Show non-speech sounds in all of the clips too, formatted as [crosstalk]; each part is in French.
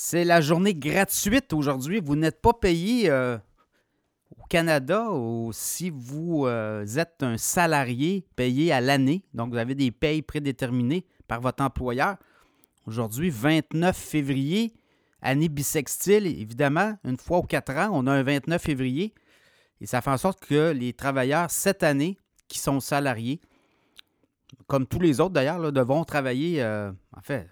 C'est la journée gratuite aujourd'hui. Vous n'êtes pas payé euh, au Canada ou si vous euh, êtes un salarié payé à l'année. Donc, vous avez des payes prédéterminées par votre employeur. Aujourd'hui, 29 février, année bissextile, évidemment, une fois aux quatre ans, on a un 29 février. Et ça fait en sorte que les travailleurs cette année qui sont salariés, comme tous les autres d'ailleurs, devront travailler, euh, en fait,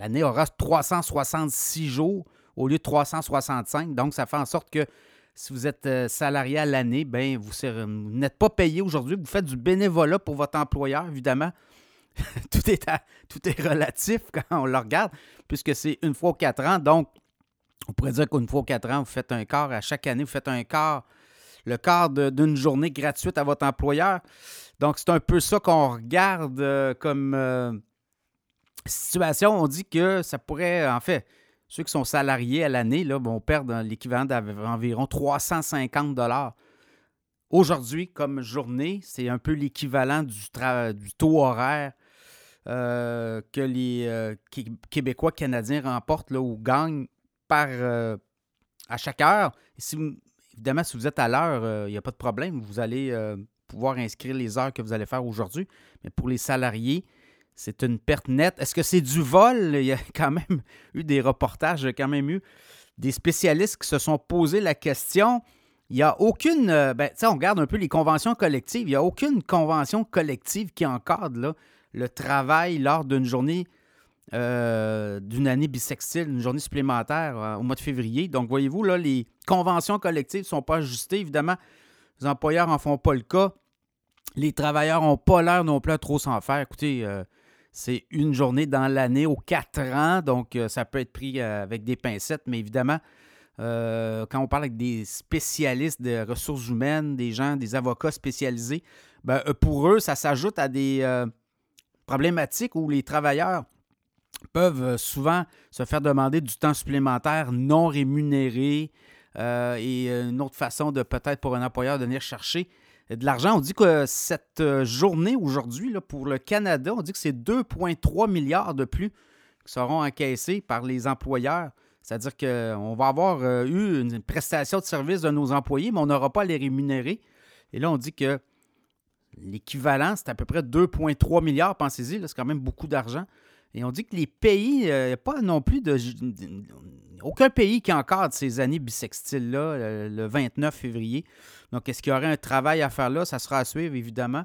l'année aura 366 jours au lieu de 365. Donc, ça fait en sorte que si vous êtes euh, salarié à l'année, ben vous, n'êtes pas payé aujourd'hui. Vous faites du bénévolat pour votre employeur, évidemment. [laughs] tout, est relatif [laughs] quand on le regarde, puisque c'est une fois aux quatre ans. Donc, on pourrait dire qu'une fois aux quatre ans, vous faites un quart à chaque année, vous faites un quart, le quart d'une journée gratuite à votre employeur. Donc, c'est un peu ça qu'on regarde euh, comme euh, situation. On dit que ça pourrait, en fait, ceux qui sont salariés à l'année vont perdre l'équivalent d'environ 350 dollars. Aujourd'hui, comme journée, c'est un peu l'équivalent du, taux horaire euh, que les euh, Québécois canadiens remportent là, ou gagnent par, euh, à chaque heure. évidemment, si vous êtes à l'heure, il n'y a pas de problème. Vous allez pouvoir inscrire les heures que vous allez faire aujourd'hui. Mais pour les salariés, c'est une perte nette. Est-ce que c'est du vol? Il y a [laughs] quand même eu des reportages, quand même eu des spécialistes qui se sont posé la question. Il n'y a aucune. Euh, ben, on regarde un peu les conventions collectives. Il n'y a aucune convention collective qui encadre le travail lors d'une journée, euh, d'une année bisextile, une journée supplémentaire euh, au mois de février. Donc, voyez-vous, là, les conventions collectives ne sont pas ajustées. Évidemment, les employeurs n'en font pas le cas. Les travailleurs n'ont pas l'air non plus à trop s'en faire. Écoutez, c'est une journée dans l'année aux quatre ans, donc euh, ça peut être pris euh, avec des pincettes, mais évidemment, euh, quand on parle avec des spécialistes de ressources humaines, des gens, des avocats spécialisés, ben, pour eux, ça s'ajoute à des problématiques où les travailleurs peuvent souvent se faire demander du temps supplémentaire non rémunéré et une autre façon de peut-être pour un employeur de venir chercher de l'argent. On dit que cette euh, journée aujourd'hui, pour le Canada, on dit que c'est 2,3 milliards de plus qui seront encaissés par les employeurs. C'est-à-dire qu'on va avoir euh, eu une prestation de service de nos employés, mais on n'aura pas à les rémunérer. Et là, on dit que l'équivalent, c'est à peu près 2,3 milliards, pensez-y, c'est quand même beaucoup d'argent. Et on dit que les pays, il euh, a pas non plus de, Aucun pays qui encadre ces années bissextiles-là, le 29 février. Donc, est-ce qu'il y aurait un travail à faire là? Ça sera à suivre, évidemment.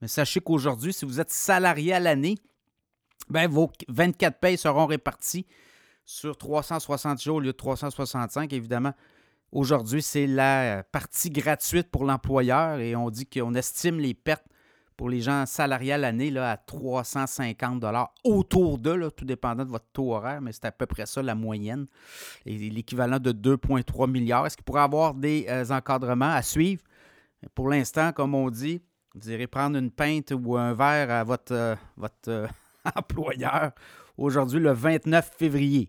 Mais sachez qu'aujourd'hui, si vous êtes salarié à l'année, ben, vos 24 payes seront réparties sur 360 jours au lieu de 365, évidemment. Aujourd'hui, c'est la partie gratuite pour l'employeur et on dit qu'on estime les pertes pour les gens salariés à l'année à 350 autour de, tout dépendant de votre taux horaire, mais c'est à peu près ça la moyenne. L'équivalent de 2,3 milliards. Est-ce qu'il pourrait avoir des euh, encadrements à suivre? Pour l'instant, comme on dit, vous irez prendre une pinte ou un verre à votre, euh, euh, [laughs] employeur aujourd'hui, le 29 février.